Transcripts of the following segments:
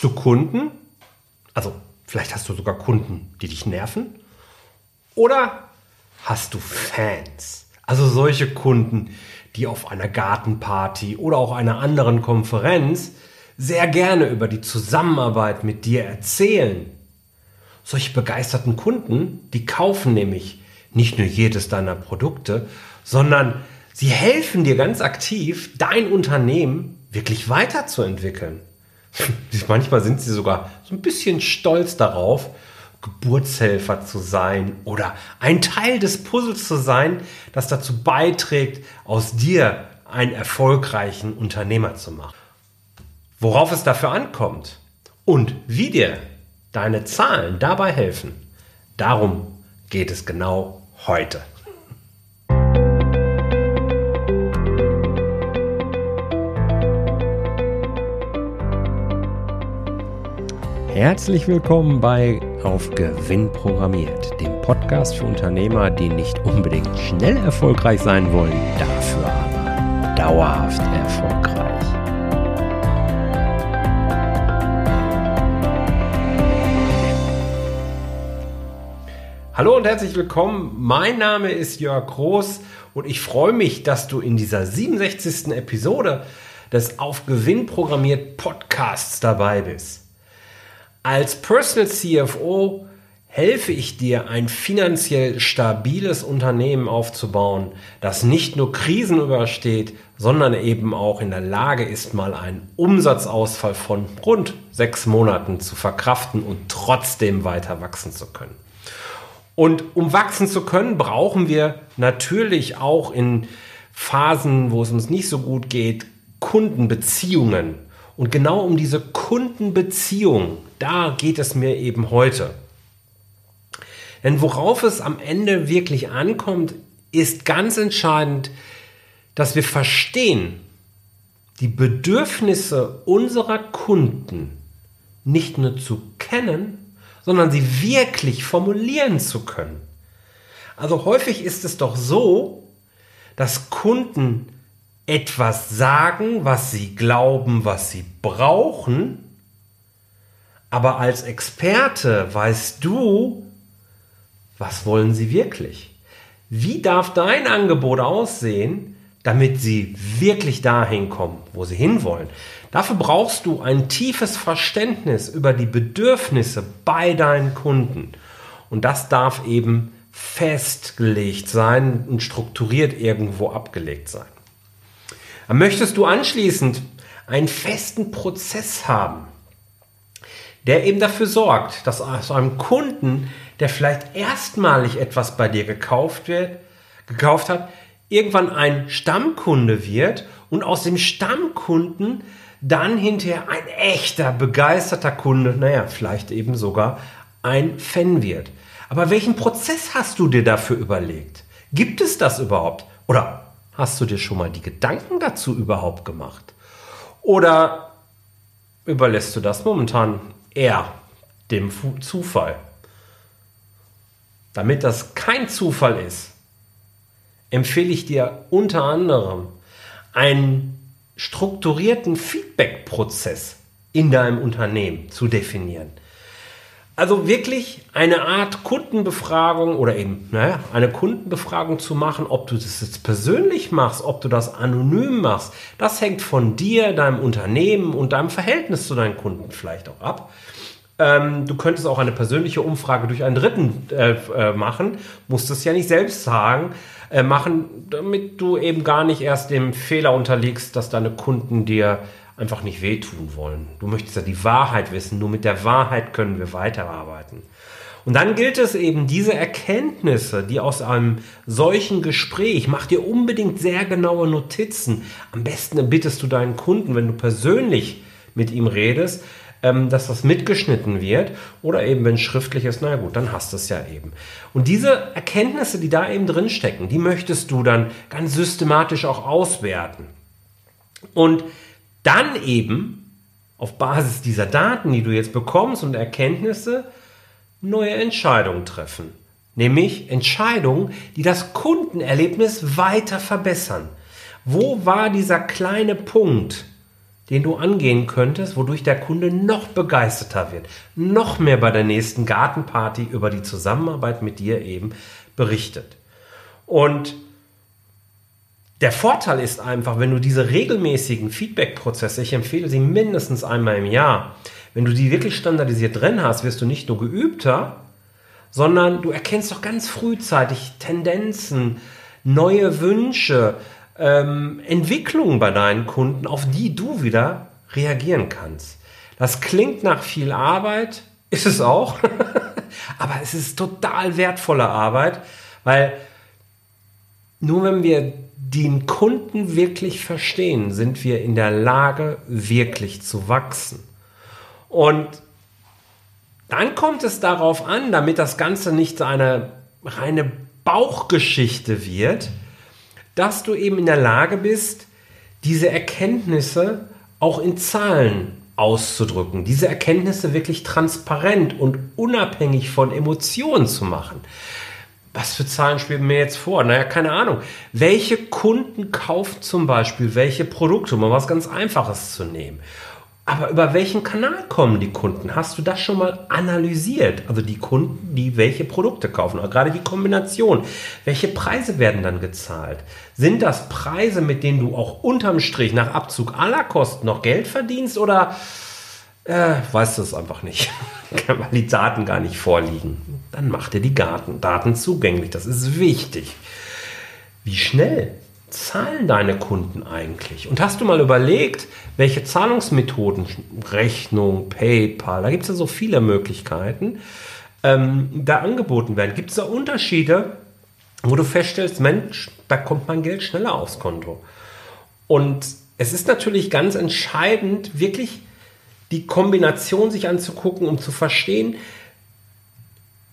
Hast du Kunden? Also vielleicht hast du sogar Kunden, die dich nerven. Oder hast du Fans? Also solche Kunden, die auf einer Gartenparty oder auch einer anderen Konferenz sehr gerne über die Zusammenarbeit mit dir erzählen. Solche begeisterten Kunden, die kaufen nämlich nicht nur jedes deiner Produkte, sondern sie helfen dir ganz aktiv, dein Unternehmen wirklich weiterzuentwickeln. Manchmal sind sie sogar so ein bisschen stolz darauf, Geburtshelfer zu sein oder ein Teil des Puzzles zu sein, das dazu beiträgt, aus dir einen erfolgreichen Unternehmer zu machen. Worauf es dafür ankommt und wie dir deine Zahlen dabei helfen, darum geht es genau heute. Herzlich willkommen bei Auf Gewinn programmiert, dem Podcast für Unternehmer, die nicht unbedingt schnell erfolgreich sein wollen, dafür aber dauerhaft erfolgreich. Hallo und herzlich willkommen. Mein Name ist Jörg Groß und ich freue mich, dass du in dieser 67. Episode des Auf Gewinn programmiert Podcasts dabei bist. Als Personal CFO helfe ich dir, ein finanziell stabiles Unternehmen aufzubauen, das nicht nur Krisen übersteht, sondern eben auch in der Lage ist, mal einen Umsatzausfall von rund sechs Monaten zu verkraften und trotzdem weiter wachsen zu können. Und um wachsen zu können, brauchen wir natürlich auch in Phasen, wo es uns nicht so gut geht, Kundenbeziehungen. Und genau um diese Kundenbeziehung, da geht es mir eben heute. Denn worauf es am Ende wirklich ankommt, ist ganz entscheidend, dass wir verstehen, die Bedürfnisse unserer Kunden nicht nur zu kennen, sondern sie wirklich formulieren zu können. Also häufig ist es doch so, dass Kunden etwas sagen, was sie glauben, was sie brauchen, aber als Experte weißt du, was wollen sie wirklich? Wie darf dein Angebot aussehen, damit sie wirklich dahin kommen, wo sie hinwollen? Dafür brauchst du ein tiefes Verständnis über die Bedürfnisse bei deinen Kunden. Und das darf eben festgelegt sein und strukturiert irgendwo abgelegt sein. Möchtest du anschließend einen festen Prozess haben, der eben dafür sorgt, dass aus einem Kunden, der vielleicht erstmalig etwas bei dir gekauft wird, gekauft hat, irgendwann ein Stammkunde wird und aus dem Stammkunden dann hinterher ein echter, begeisterter Kunde, naja, vielleicht eben sogar ein Fan wird. Aber welchen Prozess hast du dir dafür überlegt? Gibt es das überhaupt? Oder Hast du dir schon mal die Gedanken dazu überhaupt gemacht? Oder überlässt du das momentan eher dem Zufall? Damit das kein Zufall ist, empfehle ich dir unter anderem einen strukturierten Feedback-Prozess in deinem Unternehmen zu definieren. Also wirklich eine Art Kundenbefragung oder eben naja, eine Kundenbefragung zu machen, ob du das jetzt persönlich machst, ob du das anonym machst, das hängt von dir, deinem Unternehmen und deinem Verhältnis zu deinen Kunden vielleicht auch ab. Ähm, du könntest auch eine persönliche Umfrage durch einen Dritten äh, äh, machen, musst es ja nicht selbst sagen, äh, machen, damit du eben gar nicht erst dem Fehler unterliegst, dass deine Kunden dir einfach nicht wehtun wollen. Du möchtest ja die Wahrheit wissen. Nur mit der Wahrheit können wir weiterarbeiten. Und dann gilt es eben, diese Erkenntnisse, die aus einem solchen Gespräch, mach dir unbedingt sehr genaue Notizen. Am besten bittest du deinen Kunden, wenn du persönlich mit ihm redest, ähm, dass das mitgeschnitten wird oder eben wenn es schriftlich ist, na gut, dann hast du es ja eben. Und diese Erkenntnisse, die da eben drin stecken, die möchtest du dann ganz systematisch auch auswerten. Und dann eben auf Basis dieser Daten, die du jetzt bekommst und Erkenntnisse, neue Entscheidungen treffen. Nämlich Entscheidungen, die das Kundenerlebnis weiter verbessern. Wo war dieser kleine Punkt, den du angehen könntest, wodurch der Kunde noch begeisterter wird, noch mehr bei der nächsten Gartenparty über die Zusammenarbeit mit dir eben berichtet. Und der Vorteil ist einfach, wenn du diese regelmäßigen Feedback-Prozesse, ich empfehle sie mindestens einmal im Jahr, wenn du die wirklich standardisiert drin hast, wirst du nicht nur geübter, sondern du erkennst doch ganz frühzeitig Tendenzen, neue Wünsche, ähm, Entwicklungen bei deinen Kunden, auf die du wieder reagieren kannst. Das klingt nach viel Arbeit, ist es auch, aber es ist total wertvolle Arbeit, weil nur wenn wir den Kunden wirklich verstehen, sind wir in der Lage, wirklich zu wachsen. Und dann kommt es darauf an, damit das Ganze nicht eine reine Bauchgeschichte wird, dass du eben in der Lage bist, diese Erkenntnisse auch in Zahlen auszudrücken, diese Erkenntnisse wirklich transparent und unabhängig von Emotionen zu machen. Was für Zahlen spielen mir jetzt vor? Naja, keine Ahnung. Welche Kunden kaufen zum Beispiel welche Produkte, um mal was ganz Einfaches zu nehmen? Aber über welchen Kanal kommen die Kunden? Hast du das schon mal analysiert? Also die Kunden, die welche Produkte kaufen, oder gerade die Kombination. Welche Preise werden dann gezahlt? Sind das Preise, mit denen du auch unterm Strich nach Abzug aller Kosten noch Geld verdienst oder äh, weißt du es einfach nicht, weil die Daten gar nicht vorliegen? Dann mach dir die Daten, Daten zugänglich. Das ist wichtig. Wie schnell zahlen deine Kunden eigentlich? Und hast du mal überlegt, welche Zahlungsmethoden, Rechnung, PayPal, da gibt es ja so viele Möglichkeiten, ähm, da angeboten werden? Gibt es da Unterschiede, wo du feststellst, Mensch, da kommt mein Geld schneller aufs Konto? Und es ist natürlich ganz entscheidend, wirklich die Kombination sich anzugucken, um zu verstehen,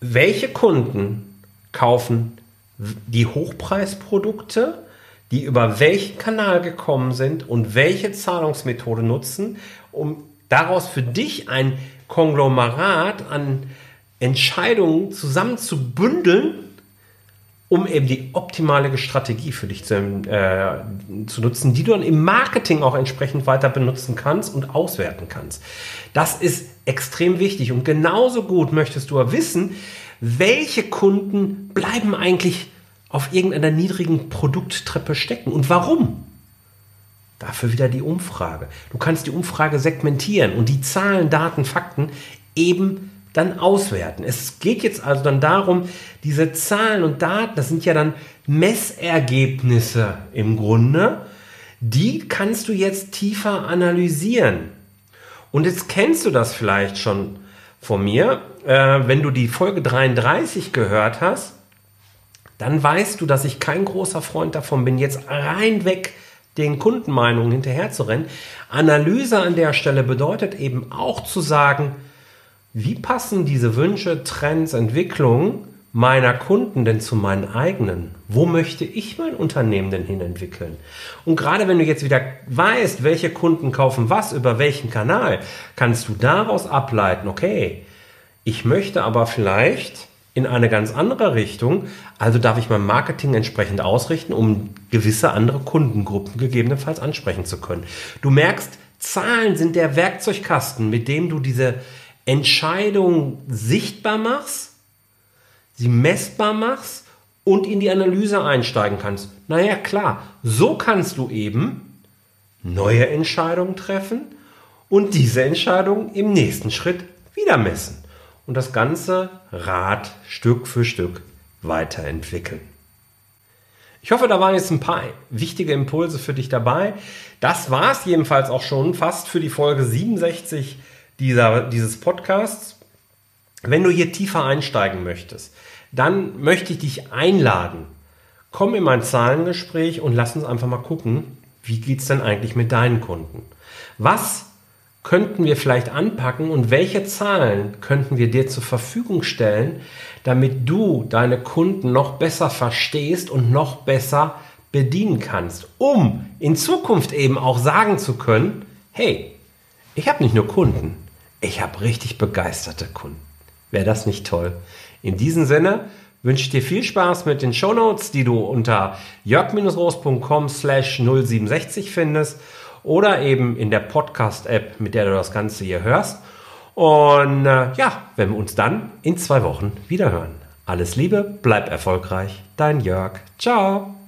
welche Kunden kaufen die Hochpreisprodukte, die über welchen Kanal gekommen sind und welche Zahlungsmethode nutzen, um daraus für dich ein Konglomerat an Entscheidungen zusammenzubündeln, um eben die optimale Strategie für dich zu, äh, zu nutzen, die du dann im Marketing auch entsprechend weiter benutzen kannst und auswerten kannst. Das ist extrem wichtig und genauso gut möchtest du wissen, welche Kunden bleiben eigentlich auf irgendeiner niedrigen Produkttreppe stecken. Und warum? Dafür wieder die Umfrage. Du kannst die Umfrage segmentieren und die Zahlen, Daten, Fakten eben dann auswerten. Es geht jetzt also dann darum, diese Zahlen und Daten, das sind ja dann Messergebnisse im Grunde, die kannst du jetzt tiefer analysieren. Und jetzt kennst du das vielleicht schon von mir, äh, wenn du die Folge 33 gehört hast, dann weißt du, dass ich kein großer Freund davon bin, jetzt reinweg den Kundenmeinungen hinterherzurennen. Analyse an der Stelle bedeutet eben auch zu sagen, wie passen diese Wünsche, Trends, Entwicklungen meiner Kunden denn zu meinen eigenen? Wo möchte ich mein Unternehmen denn hin entwickeln? Und gerade wenn du jetzt wieder weißt, welche Kunden kaufen was, über welchen Kanal, kannst du daraus ableiten, okay, ich möchte aber vielleicht in eine ganz andere Richtung. Also darf ich mein Marketing entsprechend ausrichten, um gewisse andere Kundengruppen gegebenenfalls ansprechen zu können. Du merkst, Zahlen sind der Werkzeugkasten, mit dem du diese Entscheidung sichtbar machst, sie messbar machst und in die Analyse einsteigen kannst. Naja, klar, so kannst du eben neue Entscheidungen treffen und diese Entscheidung im nächsten Schritt wieder messen und das ganze Rad Stück für Stück weiterentwickeln. Ich hoffe, da waren jetzt ein paar wichtige Impulse für dich dabei. Das war es jedenfalls auch schon fast für die Folge 67 dieser, dieses Podcasts. Wenn du hier tiefer einsteigen möchtest, dann möchte ich dich einladen. Komm in mein Zahlengespräch und lass uns einfach mal gucken, wie geht es denn eigentlich mit deinen Kunden? Was könnten wir vielleicht anpacken und welche Zahlen könnten wir dir zur Verfügung stellen, damit du deine Kunden noch besser verstehst und noch besser bedienen kannst, um in Zukunft eben auch sagen zu können, hey, ich habe nicht nur Kunden, ich habe richtig begeisterte Kunden. Wäre das nicht toll? In diesem Sinne wünsche ich dir viel Spaß mit den Shownotes, die du unter jörg-roos.com slash 067 findest oder eben in der Podcast-App, mit der du das Ganze hier hörst. Und äh, ja, wenn wir uns dann in zwei Wochen wieder hören. Alles Liebe, bleib erfolgreich, dein Jörg. Ciao.